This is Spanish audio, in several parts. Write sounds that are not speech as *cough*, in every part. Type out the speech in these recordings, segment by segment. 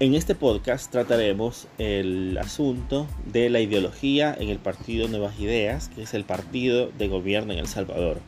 En este podcast trataremos el asunto de la ideología en el Partido Nuevas Ideas, que es el partido de gobierno en El Salvador.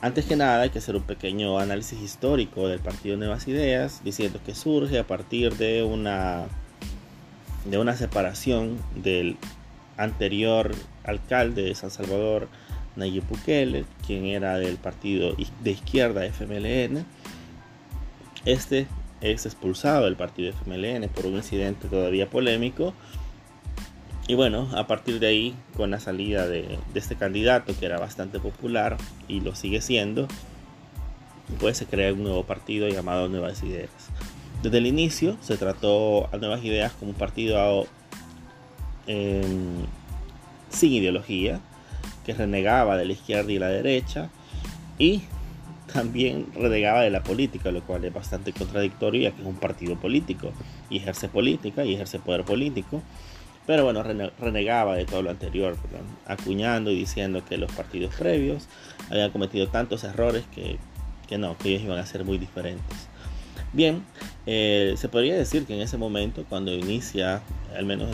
Antes que nada hay que hacer un pequeño análisis histórico del Partido Nuevas Ideas, diciendo que surge a partir de una, de una separación del anterior alcalde de San Salvador, Nayib Bukele, quien era del partido de izquierda FMLN. Este es expulsado del partido FMLN por un incidente todavía polémico. Y bueno, a partir de ahí, con la salida de, este candidato que era bastante popular y lo sigue siendo, pues se crea un nuevo partido llamado Nuevas Ideas. Desde el inicio se trató a Nuevas Ideas como un partido em, sin ideología, que renegaba de la izquierda y la derecha y también renegaba de la política, lo cual es bastante contradictorio ya que es un partido político y ejerce política y ejerce poder político. Pero bueno, renegaba de todo lo anterior, acuñando y diciendo que los partidos previos habían cometido tantos errores que, que no, que ellos iban a ser muy diferentes. Bien, eh, se podría decir que en ese momento, cuando inicia al menos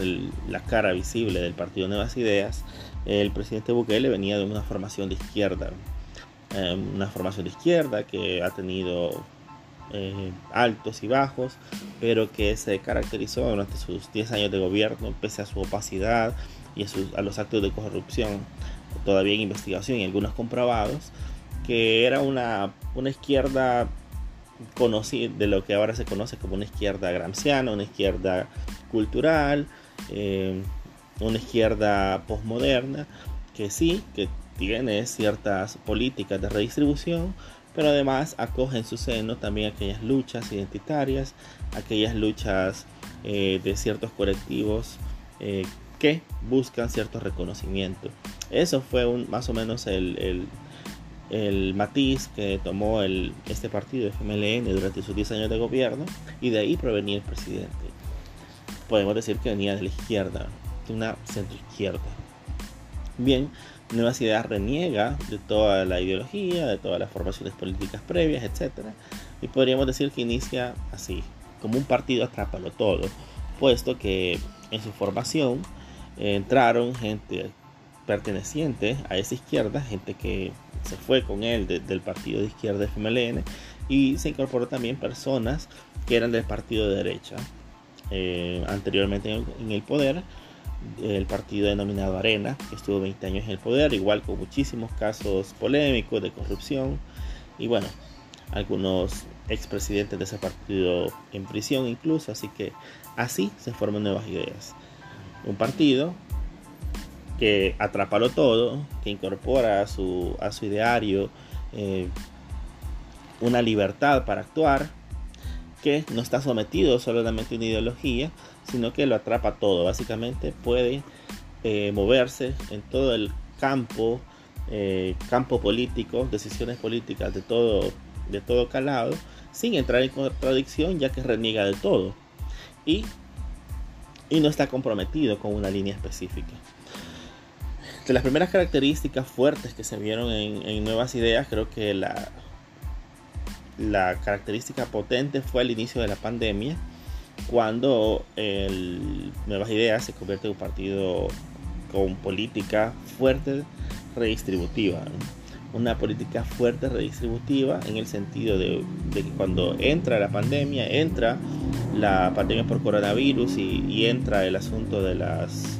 la cara visible del Partido Nuevas Ideas, el presidente Bukele venía de una formación de izquierda, eh, una formación de izquierda que ha tenido eh, altos y bajos, pero que se caracterizó durante sus 10 años de gobierno, pese a su opacidad y a, los actos de corrupción todavía en investigación y algunos comprobados, que era una, una izquierda conocida, de lo que ahora se conoce como una izquierda gramsciana, una izquierda cultural, eh, una izquierda postmoderna, que sí, que tiene ciertas políticas de redistribución, pero además acoge en su seno también aquellas luchas identitarias, aquellas luchas eh, de ciertos colectivos eh, que buscan cierto reconocimiento. Eso fue un, más o menos el, el, matiz que tomó el, este partido FMLN durante sus 10 años de gobierno y de ahí provenía el presidente. Podemos decir que venía de la izquierda, de una centro izquierda. Bien, Nuevas Ideas reniega de toda la ideología, de todas las formaciones políticas previas, etc. Y podríamos decir que inicia así, como un partido atrápalo todo, puesto que en su formación entraron gente perteneciente a esa izquierda, gente que se fue con él del partido de izquierda FMLN y se incorporó también personas que eran del partido de derecha, eh, anteriormente en el poder el partido denominado Arena, que estuvo 20 años en el poder, igual con muchísimos casos polémicos de corrupción y bueno, algunos expresidentes de ese partido en prisión incluso, así que así se forman nuevas ideas. Un partido que atrapa lo todo, que incorpora a su, a su ideario eh, una libertad para actuar, que no está sometido solamente a una ideología, sino que lo atrapa todo. Básicamente puede eh, moverse en todo el campo, eh, campo político, decisiones políticas de todo, de todo calado, sin entrar en contradicción, ya que reniega de todo. Y, y no está comprometido con una línea específica. De las primeras características fuertes que se vieron en, en Nuevas Ideas, creo que la, la característica potente fue el inicio de la pandemia, cuando el Nuevas Ideas se convierte en un partido con política fuerte redistributiva. Una política fuerte redistributiva en el sentido de, que cuando entra la pandemia, entra la pandemia por coronavirus y, entra el asunto de las,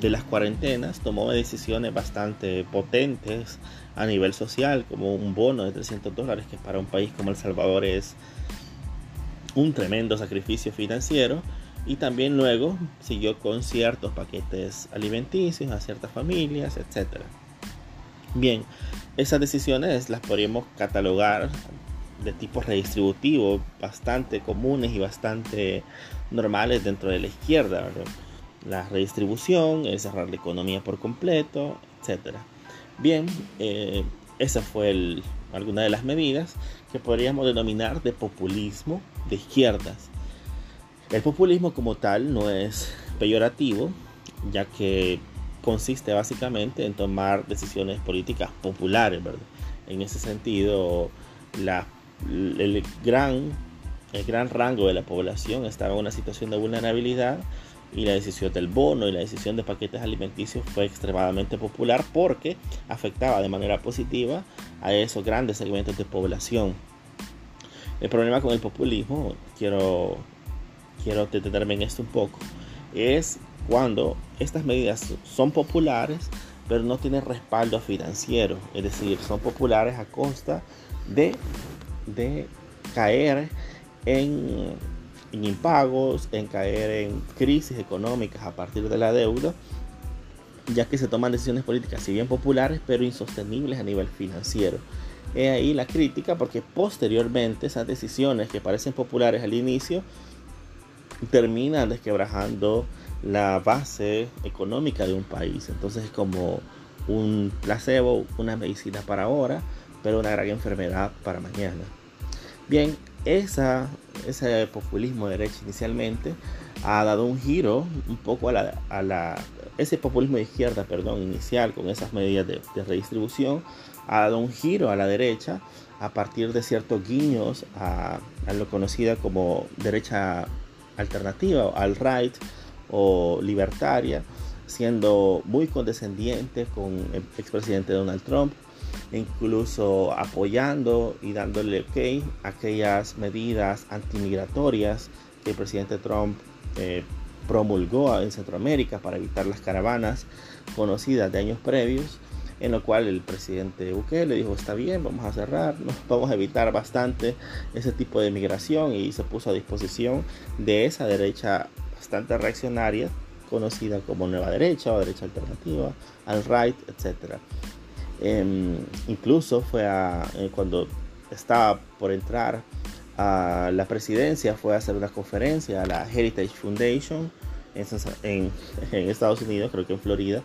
de las cuarentenas, tomó decisiones bastante potentes a nivel social, como un bono de 300 dólares, que para un país como El Salvador es un tremendo sacrificio financiero y también luego siguió con ciertos paquetes alimenticios a ciertas familias, etc. Bien, esas decisiones las podríamos catalogar de tipo redistributivo bastante comunes y bastante normales dentro de la izquierda. La redistribución, cerrar la economía por completo, etc. Bien, eh, esa fue alguna de las medidas que podríamos denominar de populismo de izquierdas. El populismo como tal no es peyorativo, ya que consiste básicamente en tomar decisiones políticas populares, ¿verdad? En ese sentido, el gran el gran rango de la población estaba en una situación de vulnerabilidad y la decisión del bono y la decisión de paquetes alimenticios fue extremadamente popular porque afectaba de manera positiva a esos grandes segmentos de población. El problema con el populismo, quiero, quiero detenerme en esto un poco, es cuando estas medidas son populares pero no tienen respaldo financiero, es decir, son populares a costa de, de caer en en impagos, en caer en crisis económicas a partir de la deuda, ya que se toman decisiones políticas, si bien populares, pero insostenibles a nivel financiero. He ahí la crítica porque posteriormente esas decisiones que parecen populares al inicio terminan desquebrajando la base económica de un país. Entonces es como un placebo, una medicina para ahora, pero una gran enfermedad para mañana. Bien, esa, ese populismo de derecha inicialmente ha dado un giro un poco a la, a la ese populismo de izquierda, perdón, inicial con esas medidas de, redistribución, ha dado un giro a la derecha a partir de ciertos guiños a, a lo conocida como derecha alternativa, al right o libertaria, siendo muy condescendiente con el expresidente Donald Trump, incluso apoyando y dándole ok a aquellas medidas antimigratorias que el presidente Trump eh, promulgó en Centroamérica para evitar las caravanas conocidas de años previos, en lo cual el presidente Bukele dijo está bien, vamos a cerrar, *laughs* vamos a evitar bastante ese tipo de migración y se puso a disposición de esa derecha bastante reaccionaria conocida como nueva derecha o derecha alternativa, al right, etcétera. Em, incluso fue eh, cuando estaba por entrar a la presidencia, fue a hacer una conferencia a la Heritage Foundation en, *laughs* en, Estados Unidos, creo que en Florida.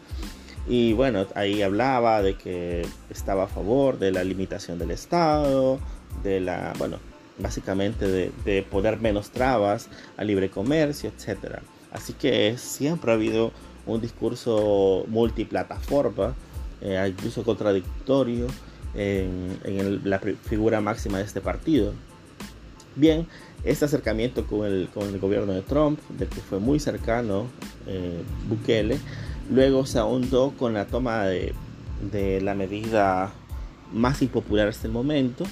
Y bueno, ahí hablaba de que estaba a favor de la limitación del Estado, de la, bueno, básicamente de, de poner menos trabas al libre comercio, etc. Así que siempre ha habido un discurso multiplataforma eh, incluso contradictorio en, la figura máxima de este partido. Bien, este acercamiento con el, con el gobierno de Trump, del que fue muy cercano eh, Bukele, luego se ahondó con la toma de, de la medida más impopular hasta el momento,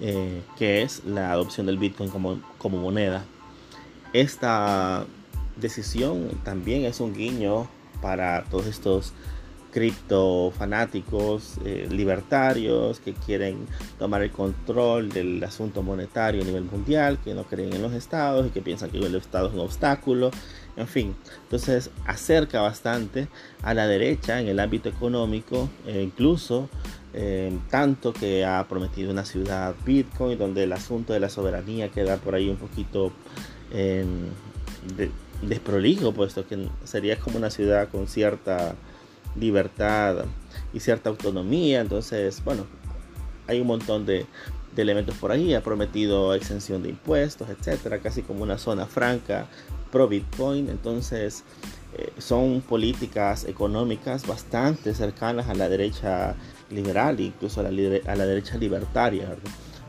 eh, que es la adopción del Bitcoin como, como moneda. Esta decisión también es un guiño para todos estos criptofanáticos eh, libertarios que quieren tomar el control del asunto monetario a nivel mundial, que no creen en los estados y que piensan que el estado es un obstáculo, en fin, entonces acerca bastante a la derecha en el ámbito económico, e incluso eh, tanto que ha prometido una ciudad Bitcoin donde el asunto de la soberanía queda por ahí un poquito eh, desprolijo, puesto que sería como una ciudad con cierta libertad y cierta autonomía. Entonces, bueno, hay un montón de, elementos por ahí. Ha prometido exención de impuestos, etcétera, casi como una zona franca pro Bitcoin. Entonces, eh, son políticas económicas bastante cercanas a la derecha liberal, incluso a la, derecha libertaria.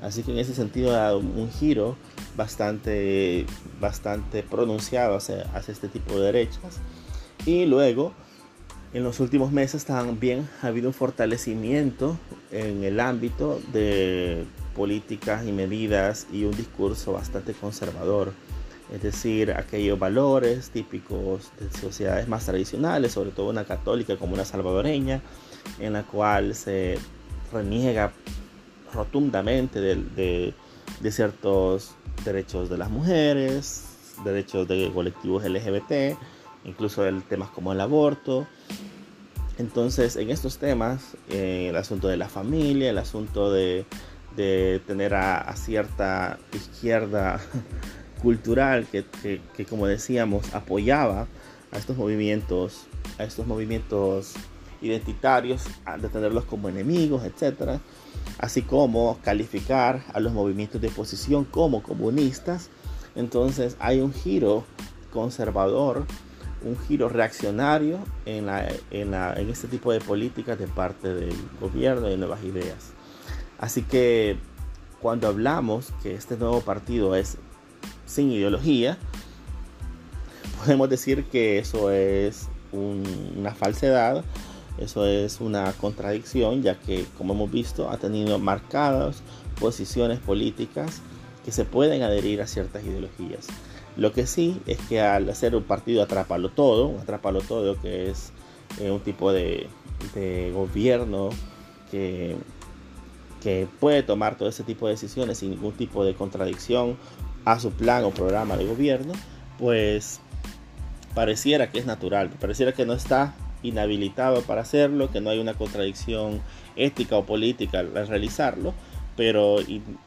Así que en ese sentido ha dado un giro bastante, bastante pronunciado hacia este tipo de derechas. Y luego en los últimos meses también ha habido un fortalecimiento en el ámbito de políticas y medidas y un discurso bastante conservador. Es decir, aquellos valores típicos de sociedades más tradicionales, sobre todo una católica como una salvadoreña, en la cual se reniega rotundamente de, de ciertos derechos de las mujeres, derechos de colectivos LGBT, incluso el temas como el aborto. Entonces, en estos temas, eh, el asunto de la familia, el asunto de, tener a, cierta izquierda *laughs* cultural que, como decíamos, apoyaba a estos movimientos, a estos movimientos identitarios, de tenerlos como enemigos, etc. Así como calificar a los movimientos de oposición como comunistas. Entonces hay un giro conservador un giro reaccionario en, este tipo de políticas de parte del gobierno y nuevas ideas. Así que cuando hablamos que este nuevo partido es sin ideología, podemos decir que eso es una falsedad, eso es una contradicción, ya que, como hemos visto, ha tenido marcadas posiciones políticas que se pueden adherir a ciertas ideologías. Lo que sí es que al hacer un partido atrápalo todo, un atrápalo todo que es eh, un tipo de, gobierno que, que puede tomar todo ese tipo de decisiones sin ningún tipo de contradicción a su plan o programa de gobierno, pues pareciera que es natural, pareciera que no está inhabilitado para hacerlo, que no hay una contradicción ética o política al realizarlo, pero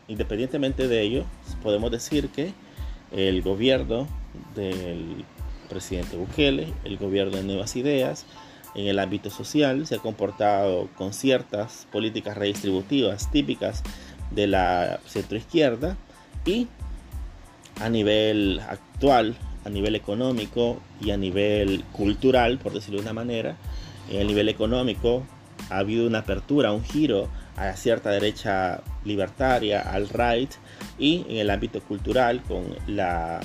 independientemente de ello, podemos decir que el gobierno del presidente Bukele, el gobierno de Nuevas Ideas, en el ámbito social se ha comportado con ciertas políticas redistributivas típicas de la centroizquierda y a nivel actual a nivel económico y a nivel cultural, por decirlo de una manera. En el nivel económico ha habido una apertura, un giro a cierta derecha libertaria, al right, y en el ámbito cultural con la,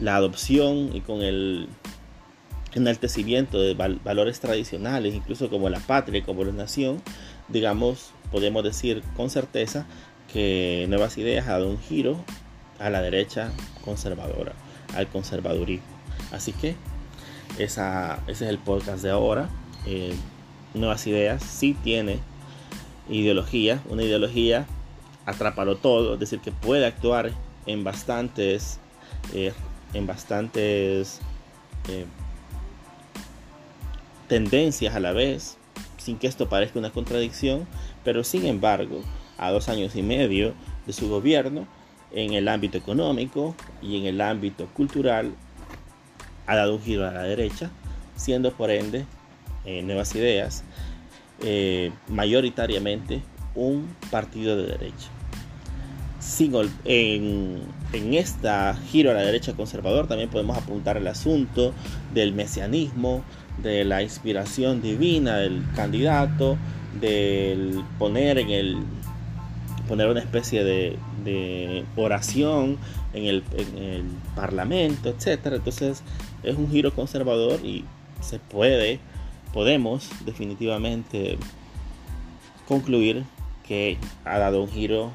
la adopción y con el enaltecimiento de valores tradicionales, incluso como la patria, como la nación, digamos, podemos decir con certeza que Nuevas Ideas ha dado un giro a la derecha conservadora al conservadurismo. Así que ese es el podcast de ahora. Eh, nuevas ideas, sí tiene ideología, una ideología atrápalo todo, es decir, que puede actuar en bastantes, eh, en bastantes eh, tendencias a la vez, sin que esto parezca una contradicción, pero sin embargo, a dos años y medio de su gobierno, en el ámbito económico y en el ámbito cultural ha dado un giro a la derecha, siendo por ende eh, Nuevas Ideas eh, mayoritariamente un partido de derecha. Sin, en, en esta giro a la derecha conservador también podemos apuntar el asunto del mesianismo, de la inspiración divina del candidato, del poner en el poner una especie de, oración en el, parlamento, etcétera. Entonces es un giro conservador y se puede, podemos definitivamente concluir que ha dado un giro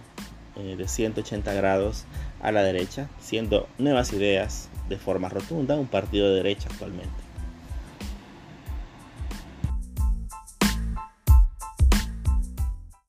eh, de 180 grados a la derecha, siendo nuevas ideas de forma rotunda un partido de derecha actualmente.